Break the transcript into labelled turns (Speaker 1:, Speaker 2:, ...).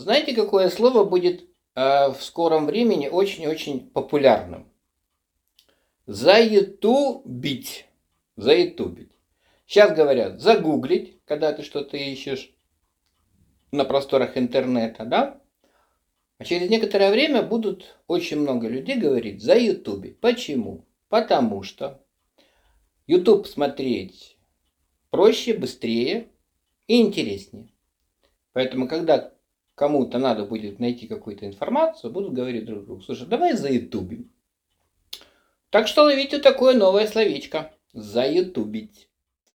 Speaker 1: Знаете, какое слово будет э, в скором времени очень-очень популярным? Заютубить. Заютубить. Сейчас говорят загуглить, когда ты что-то ищешь на просторах интернета, да? А через некоторое время будут очень много людей говорить за ютубе. Почему? Потому что YouTube смотреть проще, быстрее и интереснее. Поэтому, когда кому-то надо будет найти какую-то информацию, будут говорить друг другу, слушай, давай за ютубим. Так что ловите такое новое словечко. За ютубить.